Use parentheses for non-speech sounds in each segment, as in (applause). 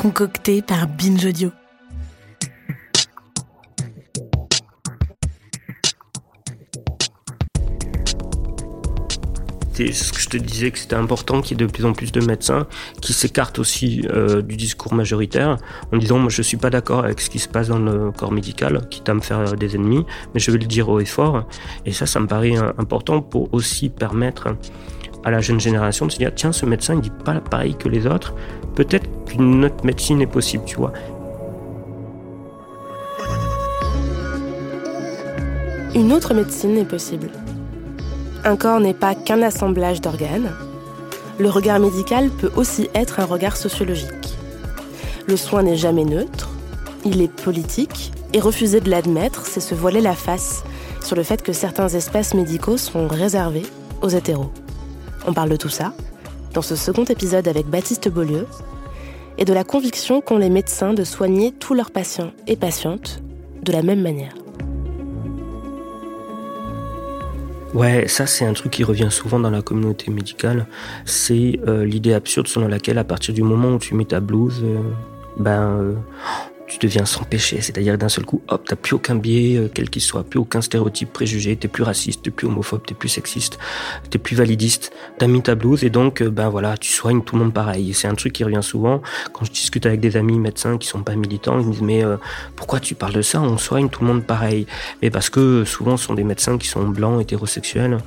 Concocté par Binge Audio. c'est ce que je te disais que c'était important qu'il y ait de plus en plus de médecins qui s'écartent aussi euh, du discours majoritaire en disant moi je suis pas d'accord avec ce qui se passe dans le corps médical, quitte à me faire des ennemis, mais je vais le dire haut et fort. Et ça, ça me paraît important pour aussi permettre à la jeune génération de se dire tiens ce médecin il dit pas pareil que les autres, peut-être qu'une autre médecine est possible, tu vois. Une autre médecine est possible. Un corps n'est pas qu'un assemblage d'organes. Le regard médical peut aussi être un regard sociologique. Le soin n'est jamais neutre, il est politique, et refuser de l'admettre, c'est se voiler la face sur le fait que certains espaces médicaux sont réservés aux hétéros. On parle de tout ça dans ce second épisode avec Baptiste Beaulieu et de la conviction qu'ont les médecins de soigner tous leurs patients et patientes de la même manière. Ouais, ça c'est un truc qui revient souvent dans la communauté médicale. C'est euh, l'idée absurde selon laquelle à partir du moment où tu mets ta blouse, euh, ben euh, tu deviens sans péché. C'est-à-dire d'un seul coup, hop, t'as plus aucun biais, euh, quel qu'il soit, plus aucun stéréotype préjugé, t'es plus raciste, t'es plus homophobe, t'es plus sexiste, t'es plus validiste. T'as mis ta blouse et donc, euh, ben voilà, tu soignes tout le monde pareil. C'est un truc qui revient souvent quand je discute avec des amis médecins qui sont pas militants. Ils me disent mais euh, pourquoi tu parles de ça? On soigne tout le monde pareil. Mais parce que souvent ce sont des médecins qui sont blancs, hétérosexuels.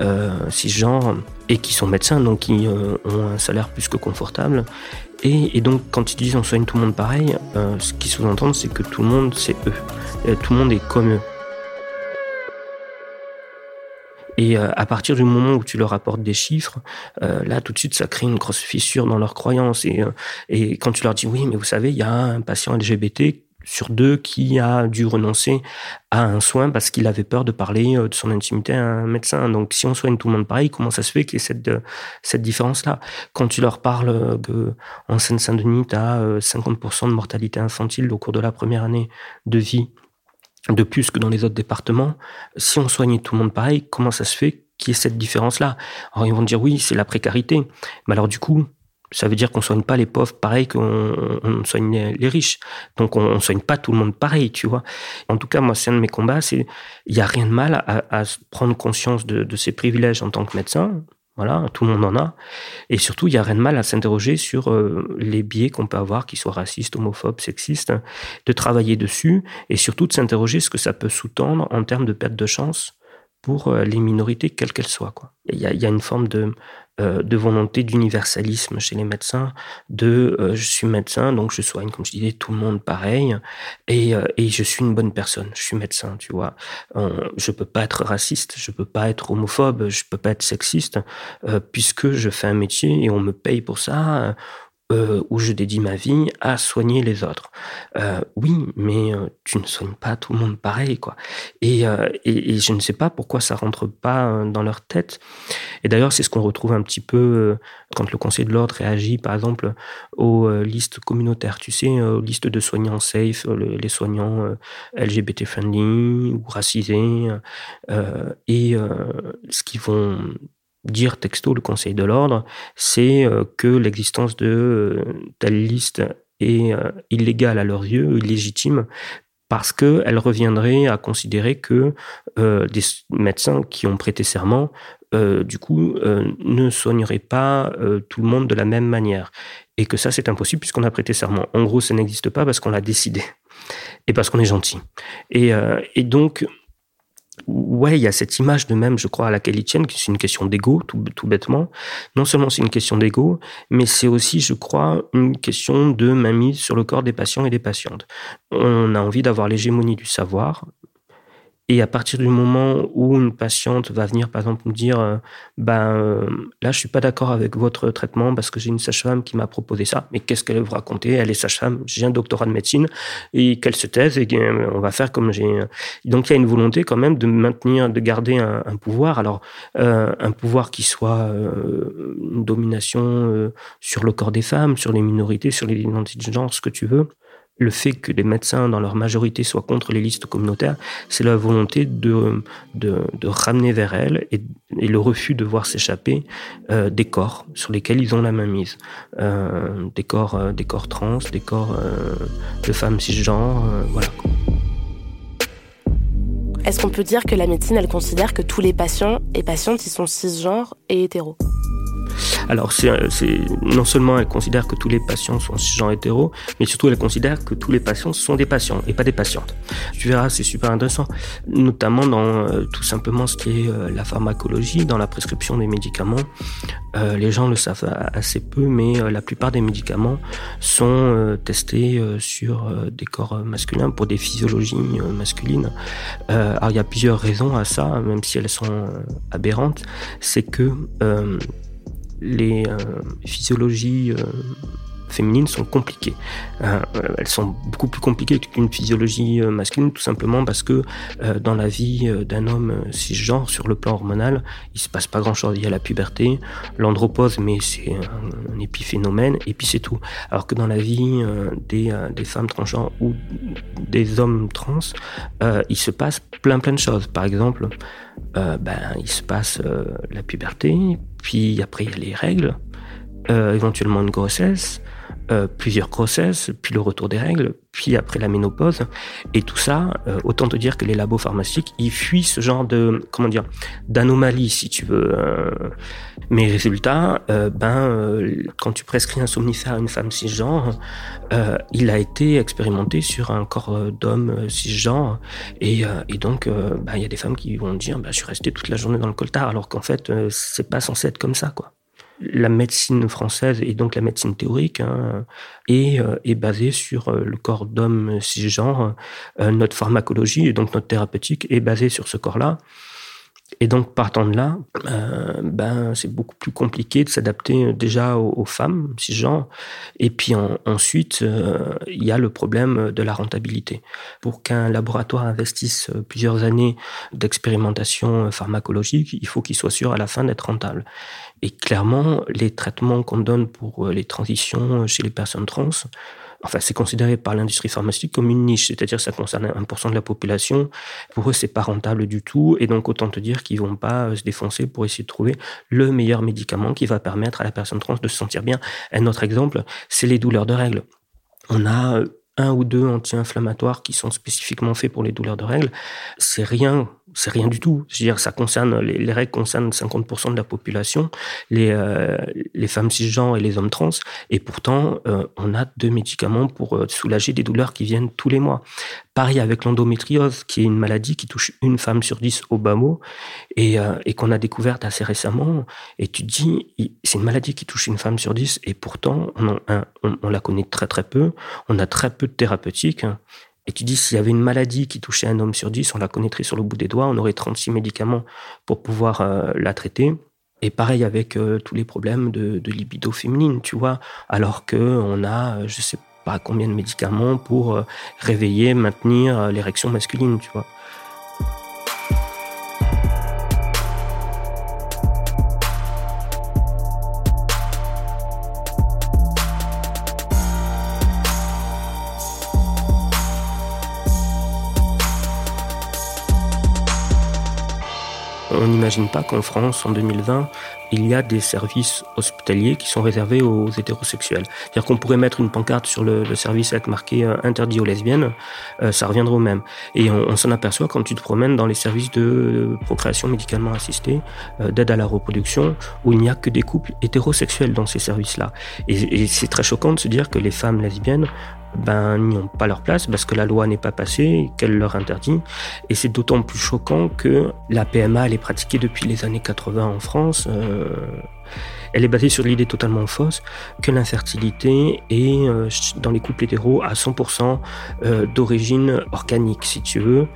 Euh, cisgenres et qui sont médecins, donc qui ont un salaire plus que confortable et, donc, quand ils disent on soigne tout le monde pareil, euh, ce qu'ils sous-entendent, c'est que tout le monde, c'est eux. Et tout le monde est comme eux. Et euh, à partir du moment où tu leur apportes des chiffres, euh, là tout de suite ça crée une grosse fissure dans leurs croyances. Et, et quand tu leur dis oui, mais vous savez, il y a un patient LGBT sur deux qui a dû renoncer à un soin parce qu'il avait peur de parler euh, de son intimité à un médecin. Donc, si on soigne tout le monde pareil, comment ça se fait qu'il y ait cette, euh, cette différence-là? Quand tu leur parles qu'en Seine-Saint-Denis, tu as 50% de mortalité infantile au cours de la première année de vie, de plus que dans les autres départements, si on soignait tout le monde pareil, comment ça se fait qu'il y ait cette différence-là? Alors, ils vont dire oui, c'est la précarité. Mais alors, du coup, ça veut dire qu'on soigne pas les pauvres pareil qu'on soigne les riches. Donc on, ne soigne pas tout le monde pareil, tu vois. En tout cas, moi, c'est un de mes combats. C'est il y a rien de mal à, prendre conscience de, de, ses privilèges en tant que médecin. Voilà, tout le monde en a. Et surtout, il y a rien de mal à s'interroger sur euh, les biais qu'on peut avoir, qu'ils soient racistes, homophobes, sexistes, de travailler dessus et surtout de s'interroger ce que ça peut sous-tendre en termes de perte de chance pour euh, les minorités, quelles qu'elles soient. Quoi. Il, y a, une forme de, euh, de volonté d'universalisme chez les médecins, de euh, je suis médecin, donc je soigne, comme je disais, tout le monde pareil, et, et je suis une bonne personne, je suis médecin, tu vois. je peux pas être raciste, je peux pas être homophobe, je peux pas être sexiste, puisque je fais un métier et on me paye pour ça euh, où je dédie ma vie à soigner les autres. Euh, oui, mais euh, tu ne soignes pas tout le monde pareil, quoi. Et, et, je ne sais pas pourquoi ça rentre pas dans leur tête. Et d'ailleurs, c'est ce qu'on retrouve un petit peu quand le Conseil de l'ordre réagit, par exemple, aux listes communautaires. Tu sais, aux listes de soignants safe, les soignants LGBT friendly ou racisés, et ce qu'ils vont dire texto le Conseil de l'ordre, c'est euh, que l'existence de euh, telle liste est euh, illégale à leurs yeux, illégitime, parce qu'elle reviendrait à considérer que des médecins qui ont prêté serment, du coup, ne soigneraient pas tout le monde de la même manière. Et que ça, c'est impossible puisqu'on a prêté serment. En gros, ça n'existe pas parce qu'on l'a décidé. Et parce qu'on est gentil. Et, et donc, ouais, il y a cette image de même, je crois, à laquelle ils tiennent, que c'est une question d'ego, tout, bêtement. Non seulement c'est une question d'ego, mais c'est aussi, je crois, une question de mainmise sur le corps des patients et des patientes. On a envie d'avoir l'hégémonie du savoir, Et à partir du moment où une patiente va venir, par exemple, me dire, euh, ben euh, là, je suis pas d'accord avec votre traitement parce que j'ai une sage-femme qui m'a proposé ça. Mais qu'est-ce qu'elle vous raconter? Elle est sage-femme, j'ai un doctorat de médecine et qu'elle se taise et on va faire comme j'ai. Donc il y a une volonté quand même de maintenir, de garder un, pouvoir. Alors un pouvoir qui soit une domination sur le corps des femmes, sur les minorités, sur les identités de genre, ce que tu veux le fait que les médecins, dans leur majorité, soient contre les listes communautaires, c'est la volonté de, de, ramener vers elles et, le refus de voir s'échapper euh, des corps sur lesquels ils ont la main mise. Euh, des, corps, euh, des corps trans, des corps de femmes cisgenres, voilà. Est-ce qu'on peut dire que la médecine, elle considère que tous les patients et patientes, ils sont cisgenres et hétéros? Alors, c'est, non seulement elle considère que tous les patients sont cisgenres hétéros, mais surtout elle considère que tous les patients sont des patients et pas des patientes. Tu verras, c'est super intéressant, notamment dans euh, tout simplement ce qui est euh, la pharmacologie, dans la prescription des médicaments. Euh, les gens le savent assez peu, mais la plupart des médicaments sont testés sur des corps masculins pour des physiologies masculines. alors, il y a plusieurs raisons à ça, même si elles sont aberrantes. C'est que les euh, physiologies euh, féminines sont compliquées. Euh, elles sont beaucoup plus compliquées qu'une physiologie masculine, tout simplement parce que dans la vie d'un homme cisgenre, sur le plan hormonal, il se passe pas grand-chose. Il y a la puberté, l'andropause, mais c'est un, épiphénomène, et puis c'est tout. Alors que dans la vie des, femmes transgenres ou des hommes trans, il se passe plein plein de choses. Par exemple, ben, il se passe la puberté, puis après il y a les règles, euh, éventuellement une grossesse, euh, plusieurs grossesses, puis le retour des règles, puis après la ménopause. Et tout ça, euh, autant te dire que les labos pharmaceutiques, ils fuient ce genre de, comment dire, d'anomalie, si tu veux. Euh. Mais résultat, ben, quand tu prescris un somnifère à une femme cisgenre, il a été expérimenté sur un corps d'homme cisgenre. Et, et donc, ben, il y a des femmes qui vont dire, ben, je suis resté toute la journée dans le coltard, alors qu'en fait, c'est pas censé être comme ça, quoi la médecine française et donc la médecine théorique hein, est, euh, est, basée sur euh, le corps d'homme cisgenre. Euh, notre pharmacologie et donc notre thérapeutique est basée sur ce corps-là. Et donc, partant de là, euh, ben, c'est beaucoup plus compliqué de s'adapter déjà aux, femmes, cisgenres. Et puis ensuite, euh, il y a le problème de la rentabilité. Pour qu'un laboratoire investisse plusieurs années d'expérimentation pharmacologique, il faut qu'il soit sûr à la fin d'être rentable. Et clairement, les traitements qu'on donne pour les transitions chez les personnes trans, enfin, c'est considéré par l'industrie pharmaceutique comme une niche, c'est-à-dire ça concerne 1% de la population. Pour eux, c'est pas rentable du tout, et donc autant te dire qu'ils vont pas euh, se défoncer pour essayer de trouver le meilleur médicament qui va permettre à la personne trans de se sentir bien. Un autre exemple, c'est les douleurs de règles. On a euh, un ou deux anti-inflammatoires qui sont spécifiquement faits pour les douleurs de règles. C'est rien c'est rien du tout. Je dire, ça concerne les, règles concernent 50% de la population, les euh, les femmes cisgenres et les hommes trans, et pourtant euh, on a deux médicaments pour euh, soulager des douleurs qui viennent tous les mois. Pareil avec l'endométriose, qui est une maladie qui touche une femme sur dix au bas mot, et, et qu'on a découverte assez récemment. Et tu te dis, c'est une maladie qui touche une femme sur dix, et pourtant on, on, on la connaît très très peu. On a très peu de thérapeutiques. Et tu dis, s'il y avait une maladie qui touchait un homme sur dix, on la connaîtrait sur le bout des doigts, on aurait 36 médicaments pour pouvoir euh, la traiter. Et pareil avec euh, tous les problèmes de, libido féminine, tu vois, alors que on a, euh, je sais pas combien de médicaments pour réveiller, maintenir l'érection masculine, tu vois. On n'imagine pas qu'en France, en 2020, il y a des services hospitaliers qui sont réservés aux hétérosexuels. C'est-à-dire qu'on pourrait mettre une pancarte sur le, service avec marqué euh, interdit aux lesbiennes, euh, ça reviendrait au même. Et on, s'en aperçoit quand tu te promènes dans les services de procréation médicalement assistée, euh, d'aide à la reproduction, où il n'y a que des couples hétérosexuels dans ces services-là. et c'est très choquant de se dire que les femmes lesbiennes ben, n'y ont pas leur place parce que la loi n'est pas passée, qu'elle leur interdit. Et c'est d'autant plus choquant que la PMA, elle est pratiquée depuis les années 80 en France. Euh, elle est basée sur l'idée totalement fausse que l'infertilité est euh, dans les couples hétéros à 100% euh, d'origine organique, si tu veux,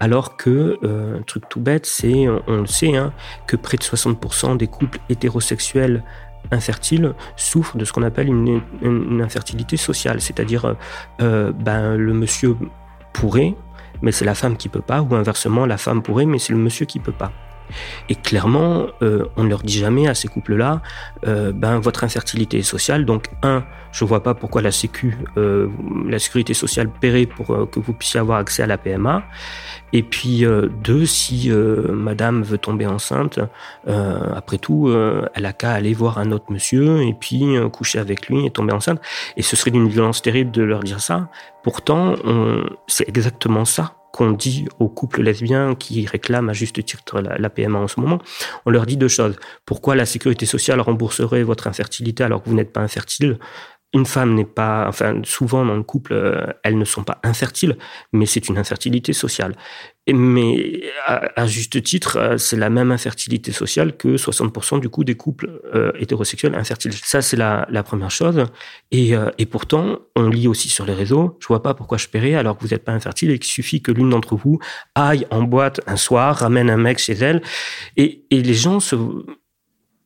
alors que un truc tout bête, c'est, on, le sait, hein, que près de 60% des couples hétérosexuels infertiles souffrent de ce qu'on appelle une, infertilité sociale, c'est-à-dire ben, le monsieur pourrait, mais c'est la femme qui peut pas, ou inversement, la femme pourrait, mais c'est le monsieur qui peut pas. Et clairement, euh, on ne leur dit jamais à ces couples-là, euh, ben votre infertilité est sociale. Donc un, je vois pas pourquoi la Sécu, euh, la sécurité sociale paierait pour que vous puissiez avoir accès à la PMA. Et puis deux, si Madame veut tomber enceinte, après tout, elle a qu'à aller voir un autre monsieur et puis coucher avec lui et tomber enceinte. Et ce serait d'une violence terrible de leur dire ça. Pourtant, c'est exactement ça qu'on dit aux couples lesbiens qui réclament à juste titre la, PMA en ce moment, on leur dit deux choses. Pourquoi la sécurité sociale rembourserait votre infertilité alors que vous n'êtes pas infertile? Une femme n'est pas, enfin, souvent dans le couple, euh, elles ne sont pas infertiles, mais c'est une infertilité sociale. mais à, juste titre, euh, c'est la même infertilité sociale que 60% du coup des couples euh, hétérosexuels infertiles. Ça, c'est la, première chose. Et, pourtant, on lit aussi sur les réseaux, je vois pas pourquoi je paierais alors que vous n'êtes pas infertile et qu'il suffit que l'une d'entre vous aille en boîte un soir, ramène un mec chez elle. Et les gens se,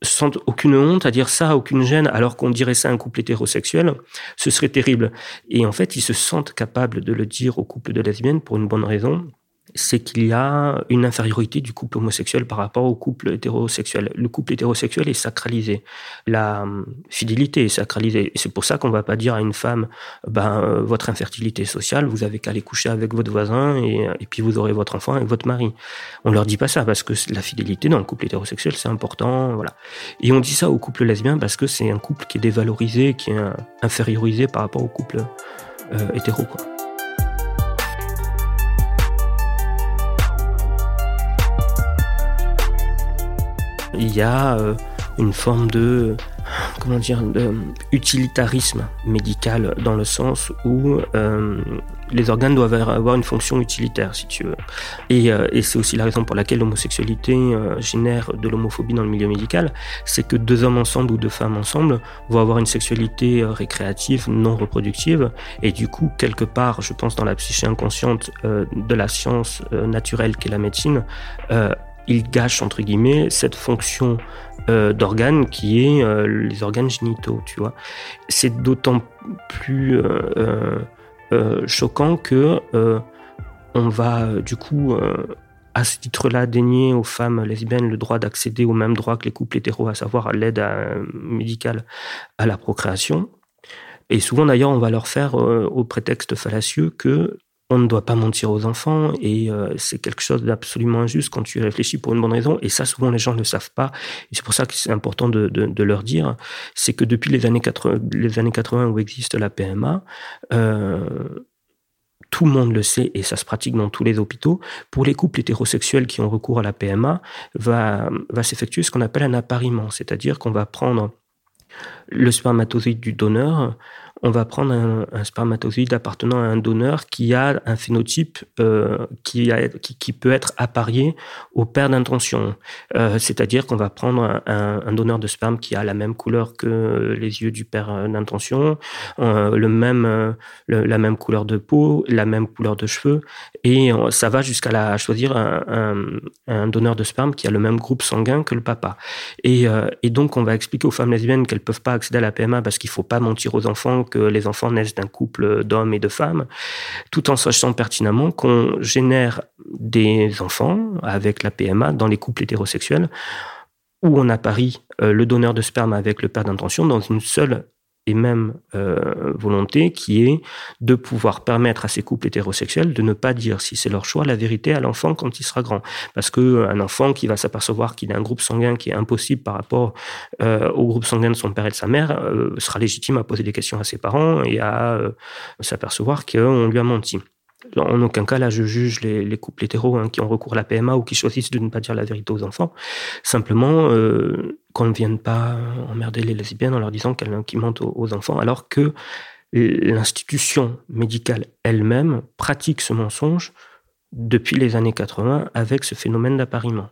sentent aucune honte à dire ça, aucune gêne, alors qu'on dirait ça à un couple hétérosexuel, ce serait terrible. Et en fait, ils se sentent capables de le dire au couple de lesbiennes pour une bonne raison, c'est qu'il y a une infériorité du couple homosexuel par rapport au couple hétérosexuel. Le couple hétérosexuel est sacralisé. La hum, fidélité est sacralisée. C'est pour ça qu'on ne va pas dire à une femme, ben, euh, votre infertilité sociale, vous avez qu'à aller coucher avec votre voisin et, et, puis vous aurez votre enfant avec votre mari. On leur dit pas ça parce que la fidélité dans le couple hétérosexuel, c'est important, voilà. Et on dit ça au couple lesbien parce que c'est un couple qui est dévalorisé, qui est infériorisé par rapport au couple euh, hétéro. Il y a euh, une forme de comment dire utilitarisme médical dans le sens où euh, les organes doivent avoir une fonction utilitaire si tu veux. Et, euh, et c'est aussi la raison pour laquelle l'homosexualité génère de l'homophobie dans le milieu médical. C'est que deux hommes ensemble ou deux femmes ensemble vont avoir une sexualité récréative non reproductive. Et du coup quelque part je pense dans la psyché inconsciente de la science naturelle qu'est la médecine il gâche entre guillemets cette fonction euh, d'organe qui est euh, les organes génitaux, tu vois. C'est d'autant plus euh, choquant que on va du coup à ce titre-là dénier aux femmes lesbiennes le droit d'accéder au même droit que les couples hétéros, à savoir à l'aide médicale à la procréation. Et souvent d'ailleurs, on va leur faire au prétexte fallacieux que on ne doit pas mentir aux enfants et euh, c'est quelque chose d'absolument injuste quand tu réfléchis pour une bonne raison. Et ça, souvent, les gens ne le savent pas. Et c'est pour ça que c'est important de, leur dire. C'est que depuis les années 80, les années 80 où existe la PMA, euh, tout le monde le sait et ça se pratique dans tous les hôpitaux. Pour les couples hétérosexuels qui ont recours à la PMA, va, va s'effectuer ce qu'on appelle un appariement. C'est-à-dire qu'on va prendre le spermatozoïde du donneur, on va prendre un, spermatozoïde appartenant à un donneur qui a un phénotype euh, qui, peut être apparié au père d'intention. Euh, c'est-à-dire qu'on va prendre un, donneur de sperme qui a la même couleur que les yeux du père d'intention, euh, le même, la même couleur de peau, la même couleur de cheveux, et ça va jusqu'à choisir un, donneur de sperme qui a le même groupe sanguin que le papa. Et, et donc on va expliquer aux femmes lesbiennes qu'elles peuvent pas accéder à la PMA parce qu'il faut pas mentir aux enfants que les enfants naissent d'un couple d'hommes et de femmes, tout en sachant pertinemment qu'on génère des enfants avec la PMA dans les couples hétérosexuels où on apparie euh, le donneur de sperme avec le père d'intention dans une seule et même euh, volonté qui est de pouvoir permettre à ces couples hétérosexuels de ne pas dire, si c'est leur choix, la vérité à l'enfant quand il sera grand. Parce que euh, enfant qui va s'apercevoir qu'il a un groupe sanguin qui est impossible par rapport euh, au groupe sanguin de son père et de sa mère sera légitime à poser des questions à ses parents et à s'apercevoir qu'on lui a menti. En aucun cas, là, je juge les, couples hétéros hein, qui ont recours à la PMA ou qui choisissent de ne pas dire la vérité aux enfants. Simplement, euh, qu'on ne vienne pas emmerder les lesbiennes en leur disant qu'elles qui mentent aux, enfants, alors que l'institution médicale elle-même pratique ce mensonge depuis les années 80 avec ce phénomène d'appariement.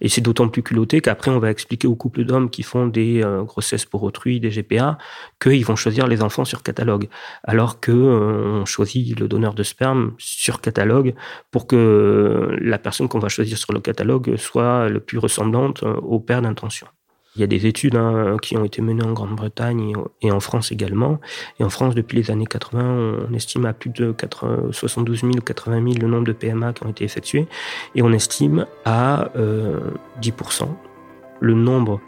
Et c'est d'autant plus culotté qu'après, on va expliquer aux couples d'hommes qui font des euh, grossesses pour autrui, des GPA, qu'ils vont choisir les enfants sur catalogue. Alors que euh, on choisit le donneur de sperme sur catalogue pour que la personne qu'on va choisir sur le catalogue soit le plus ressemblante euh, au père d'intention. Il y a des études hein, qui ont été menées en Grande-Bretagne et en France également. Et en France, depuis les années 80, on estime à plus de 72 000 ou 80 000 le nombre de PMA qui ont été effectués. Et on estime à 10% euh, le nombre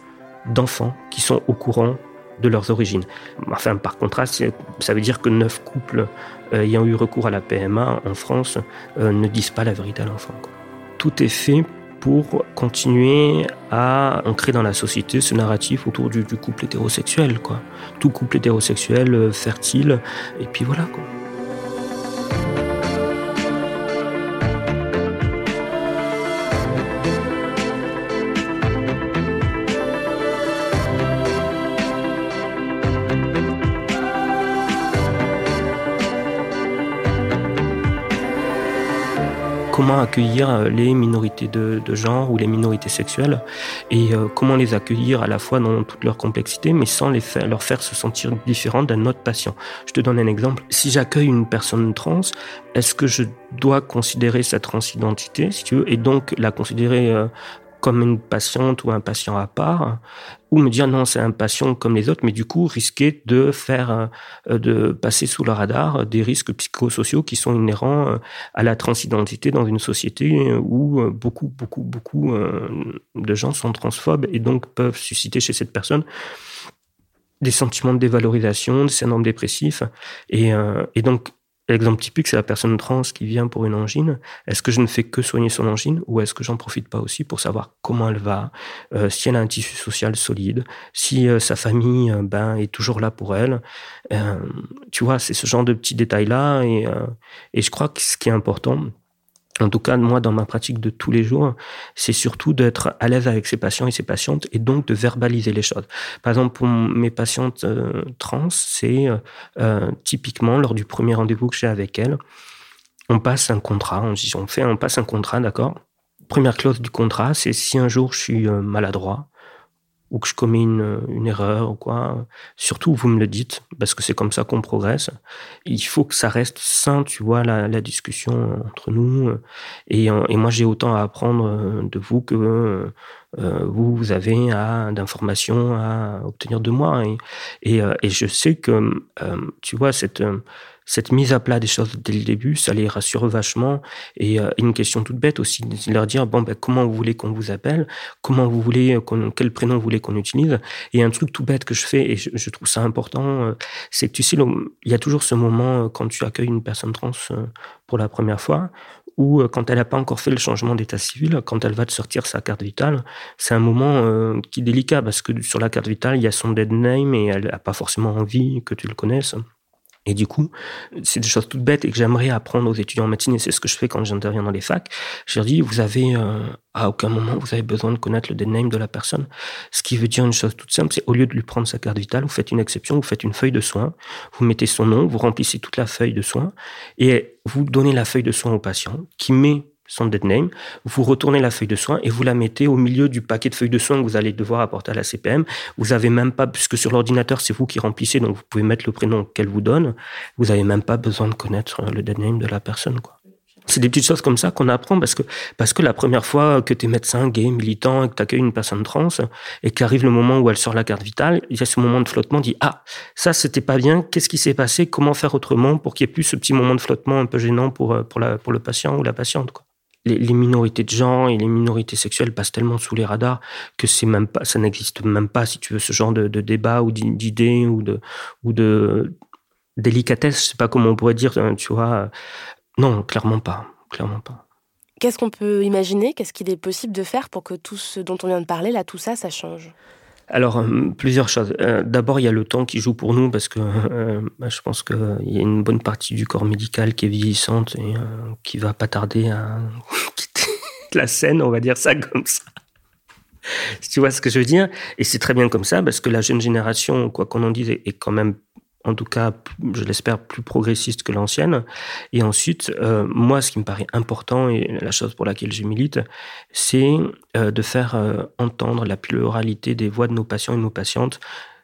d'enfants qui sont au courant de leurs origines. Enfin, par contraste, ça veut dire que 9 couples euh, ayant eu recours à la PMA en France euh, ne disent pas la vérité à l'enfant. Tout est fait pour continuer à ancrer dans la société ce narratif autour du, couple hétérosexuel. Quoi. Tout couple hétérosexuel euh, fertile, et puis voilà. Quoi. Comment accueillir les minorités de, genre ou les minorités sexuelles et euh, comment les accueillir à la fois dans toute leur complexité mais sans les faire, leur faire se sentir différents d'un autre patient. Je te donne un exemple. Si j'accueille une personne trans, est-ce que je dois considérer sa transidentité, si tu veux, et donc la considérer euh, comme une patiente ou un patient à part, ou me dire non, c'est un patient comme les autres, mais du coup risquer de faire, euh, de passer sous le radar des risques psychosociaux qui sont inhérents euh, à la transidentité dans une société où euh, beaucoup, beaucoup, beaucoup de gens sont transphobes et donc peuvent susciter chez cette personne des sentiments de dévalorisation, des syndromes dépressifs. Et, et donc, L'exemple typique, c'est la personne trans qui vient pour une angine. Est-ce que je ne fais que soigner son angine ou est-ce que j'en profite pas aussi pour savoir comment elle va, euh, si elle a un tissu social solide, si euh, sa famille euh, ben, est toujours là pour elle? tu vois, c'est ce genre de petits détails-là. Et, et je crois que ce qui est important, en tout cas, moi, dans ma pratique de tous les jours, c'est surtout d'être à l'aise avec ses patients et ses patientes et donc de verbaliser les choses. Par exemple, pour mes patientes euh, trans, c'est euh, euh, typiquement lors du premier rendez-vous que j'ai avec elles, on passe un contrat, on, on fait, on passe un contrat, d'accord? Première clause du contrat, c'est si un jour je suis maladroit, ou que je commets une, erreur ou quoi, surtout vous me le dites, parce que c'est comme ça qu'on progresse. Il faut que ça reste sain, tu vois, la, discussion entre nous. Et, et moi, j'ai autant à apprendre de vous que euh, vous, avez d'informations à obtenir de moi. Et, et, euh, je sais que, euh, tu vois, cette cette mise à plat des choses dès le début, ça les rassure vachement. Et euh, une question toute bête aussi, de leur dire bon ben comment vous voulez qu'on vous appelle, comment vous voulez euh, quel prénom vous voulez qu'on utilise? Et un truc tout bête que je fais et je, trouve ça important, euh, c'est que tu sais, il y a toujours ce moment quand tu accueilles une personne trans pour la première fois ou quand elle n'a pas encore fait le changement d'état civil, quand elle va te sortir sa carte vitale, c'est un moment qui est délicat parce que sur la carte vitale, il y a son dead name et elle n'a pas forcément envie que tu le connaisses. Et du coup, c'est des choses toutes bêtes et que j'aimerais apprendre aux étudiants en médecine, et c'est ce que je fais quand j'interviens dans les facs. Je leur dis, vous avez, euh, à aucun moment, vous avez besoin de connaître le dead name de la personne. Ce qui veut dire une chose toute simple, c'est au lieu de lui prendre sa carte vitale, vous faites une exception, vous faites une feuille de soins, vous mettez son nom, vous remplissez toute la feuille de soins, et vous donnez la feuille de soins au patient, qui met son dead name, vous retournez la feuille de soins et vous la mettez au milieu du paquet de feuilles de soins que vous allez devoir apporter à la CPM. Vous avez même pas, puisque sur l'ordinateur, c'est vous qui remplissez, donc vous pouvez mettre le prénom qu'elle vous donne. Vous n'avez même pas besoin de connaître le dead name de la personne, quoi. C'est des petites choses comme ça qu'on apprend parce que, parce que la première fois que tu es médecin, gay, militant et que tu accueilles une personne trans et qu'arrive le moment où elle sort la carte vitale, il y a ce moment de flottement, dit Ah, ça c'était pas bien, qu'est-ce qui s'est passé, comment faire autrement pour qu'il y ait plus ce petit moment de flottement un peu gênant pour, pour, la, pour le patient ou la patiente. Quoi les, minorités de genre et les minorités sexuelles passent tellement sous les radars que c'est même pas, ça n'existe même pas, si tu veux, ce genre de, débat ou d'idées ou de, ou de délicatesse, je sais pas comment on pourrait dire, hein, tu vois. Non, clairement pas, clairement pas. Qu'est-ce qu'on peut imaginer? Qu'est-ce qu'il est possible de faire pour que tout ce dont on vient de parler, là, tout ça, ça change? Alors, euh, plusieurs choses. Euh, d'abord, il y a le temps qui joue pour nous parce que euh, je pense qu'il y a une bonne partie du corps médical qui est vieillissante et qui va pas tarder à (laughs) quitter la scène, on va dire ça comme ça. Si tu vois ce que je veux dire? Et c'est très bien comme ça parce que la jeune génération, quoi qu'on en dise, est quand même en tout cas, je l'espère, plus progressiste que l'ancienne. Et ensuite, euh, moi, ce qui me paraît important et la chose pour laquelle je milite, c'est euh, de faire euh, entendre la pluralité des voix de nos patients et de nos patientes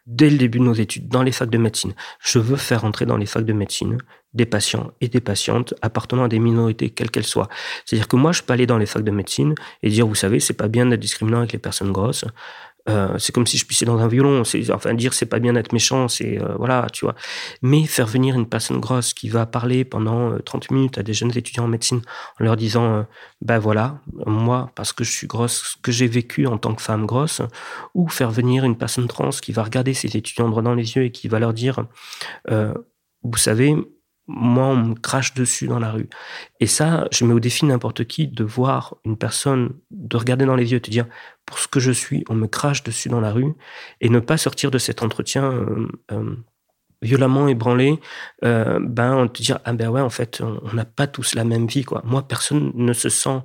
dès le début de nos études, dans les facs de médecine. Je veux faire entrer dans les facs de médecine des patients et des patientes appartenant à des minorités, quelles qu'elles soient. C'est-à-dire que moi, je peux aller dans les facs de médecine et dire, vous savez, c'est pas bien d'être discriminant avec les personnes grosses. Euh, c'est comme si je pissais dans un violon. C'est, enfin, dire c'est pas bien d'être méchant, c'est euh, voilà, tu vois. Mais faire venir une personne grosse qui va parler pendant 30 euh, minutes à des jeunes étudiants en médecine en leur disant, ben voilà, moi, parce que je suis grosse, ce que j'ai vécu en tant que femme grosse, ou faire venir une personne trans qui va regarder ses étudiants droit dans les yeux et qui va leur dire, vous savez, moi, on me crache dessus dans la rue. Et ça, je mets au défi n'importe qui de voir une personne, de regarder dans les yeux et te dire, pour ce que je suis, on me crache dessus dans la rue, et ne pas sortir de cet entretien euh, euh, violemment ébranlé, euh, ben, on te dire, ah ben ouais, en fait, on n'a pas tous la même vie, quoi. Moi, personne ne se sent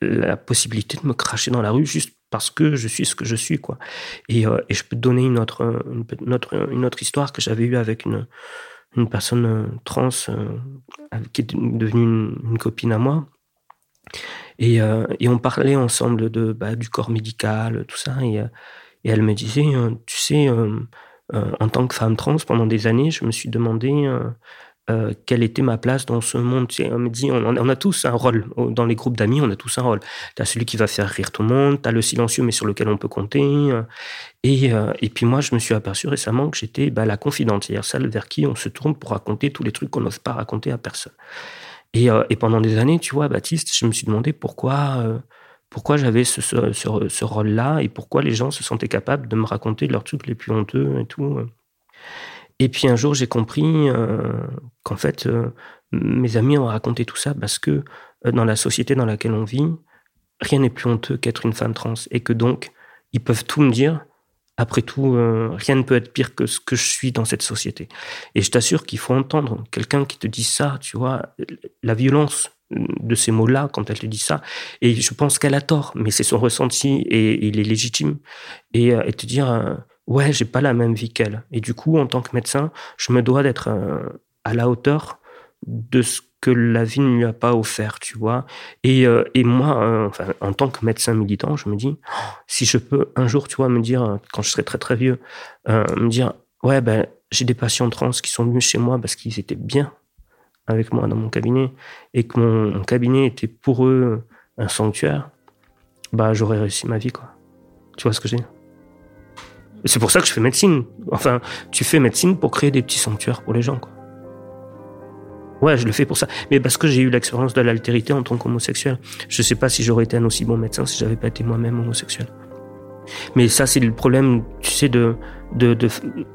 la possibilité de me cracher dans la rue juste parce que je suis ce que je suis, quoi. Et, et je peux te donner une autre, une, autre, une autre histoire que j'avais eue avec une une personne euh, trans euh, qui est devenue une, copine à moi. Et, euh, et on parlait ensemble de, bah, du corps médical, tout ça. Et elle me disait, tu sais, en tant que femme trans, pendant des années, je me suis demandé euh, quelle était ma place dans ce monde. on me dit, on, a tous un rôle. Dans les groupes d'amis, on a tous un rôle. Tu as celui qui va faire rire tout le monde, tu as le silencieux, mais sur lequel on peut compter. Euh, et, euh, et puis moi, je me suis aperçu récemment que j'étais bah, la confidente, c'est-à-dire celle vers qui on se tourne pour raconter tous les trucs qu'on n'ose pas raconter à personne. Et, et, pendant des années, tu vois, Baptiste, je me suis demandé pourquoi, pourquoi j'avais ce, ce, ce, ce rôle-là et pourquoi les gens se sentaient capables de me raconter leurs trucs les plus honteux et tout. Et puis un jour, j'ai compris euh, qu'en fait, euh, mes amis ont raconté tout ça parce que euh, dans la société dans laquelle on vit, rien n'est plus honteux qu'être une femme trans. Et que donc, ils peuvent tout me dire. Après tout, rien ne peut être pire que ce que je suis dans cette société. Et je t'assure qu'il faut entendre quelqu'un qui te dit ça, tu vois, la violence de ces mots-là quand elle te dit ça. Et je pense qu'elle a tort, mais c'est son ressenti et, il est légitime. Et, et te dire ouais, j'ai pas la même vie qu'elle. Et du coup, en tant que médecin, je me dois d'être euh, à la hauteur de ce que la vie ne lui a pas offert, tu vois. Et, euh, et moi, euh, enfin, en tant que médecin militant, je me dis, si je peux un jour, tu vois, me dire, quand je serai très très vieux, me dire, ouais, ben, j'ai des patients trans qui sont venus chez moi parce qu'ils étaient bien avec moi dans mon cabinet et que mon, mon cabinet était pour eux un sanctuaire, bah, j'aurais réussi ma vie, quoi. Tu vois ce que j'ai c'est pour ça que je fais médecine. Enfin, tu fais médecine pour créer des petits sanctuaires pour les gens. Ouais, je le fais pour ça. Mais parce que j'ai eu l'expérience de l'altérité en tant qu'homosexuel. Je sais pas si j'aurais été un aussi bon médecin si j'avais pas été moi-même homosexuel. Mais ça, c'est le problème, tu sais, de, de, de,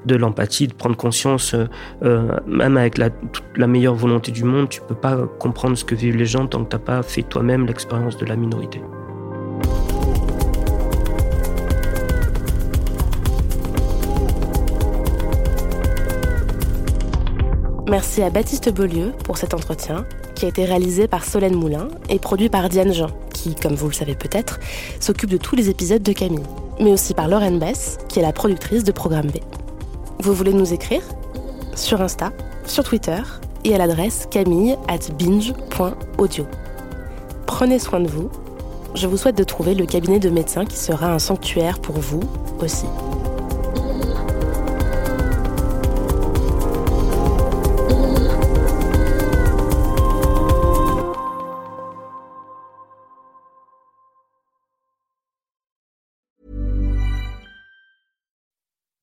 de l'empathie, de prendre conscience, euh, euh même avec la, toute la meilleure volonté du monde, tu peux pas comprendre ce que vivent les gens tant que t'as pas fait toi-même l'expérience de la minorité. Merci à Baptiste Beaulieu pour cet entretien, qui a été réalisé par Solène Moulin et produit par Diane Jean, qui, comme vous le savez peut-être, s'occupe de tous les épisodes de Camille, mais aussi par Lauren Bess, qui est la productrice de Programme B. Vous voulez nous écrire? Sur Insta, sur Twitter et à l'adresse camille at binge.audio. Prenez soin de vous. Je vous souhaite de trouver le cabinet de médecin qui sera un sanctuaire pour vous aussi.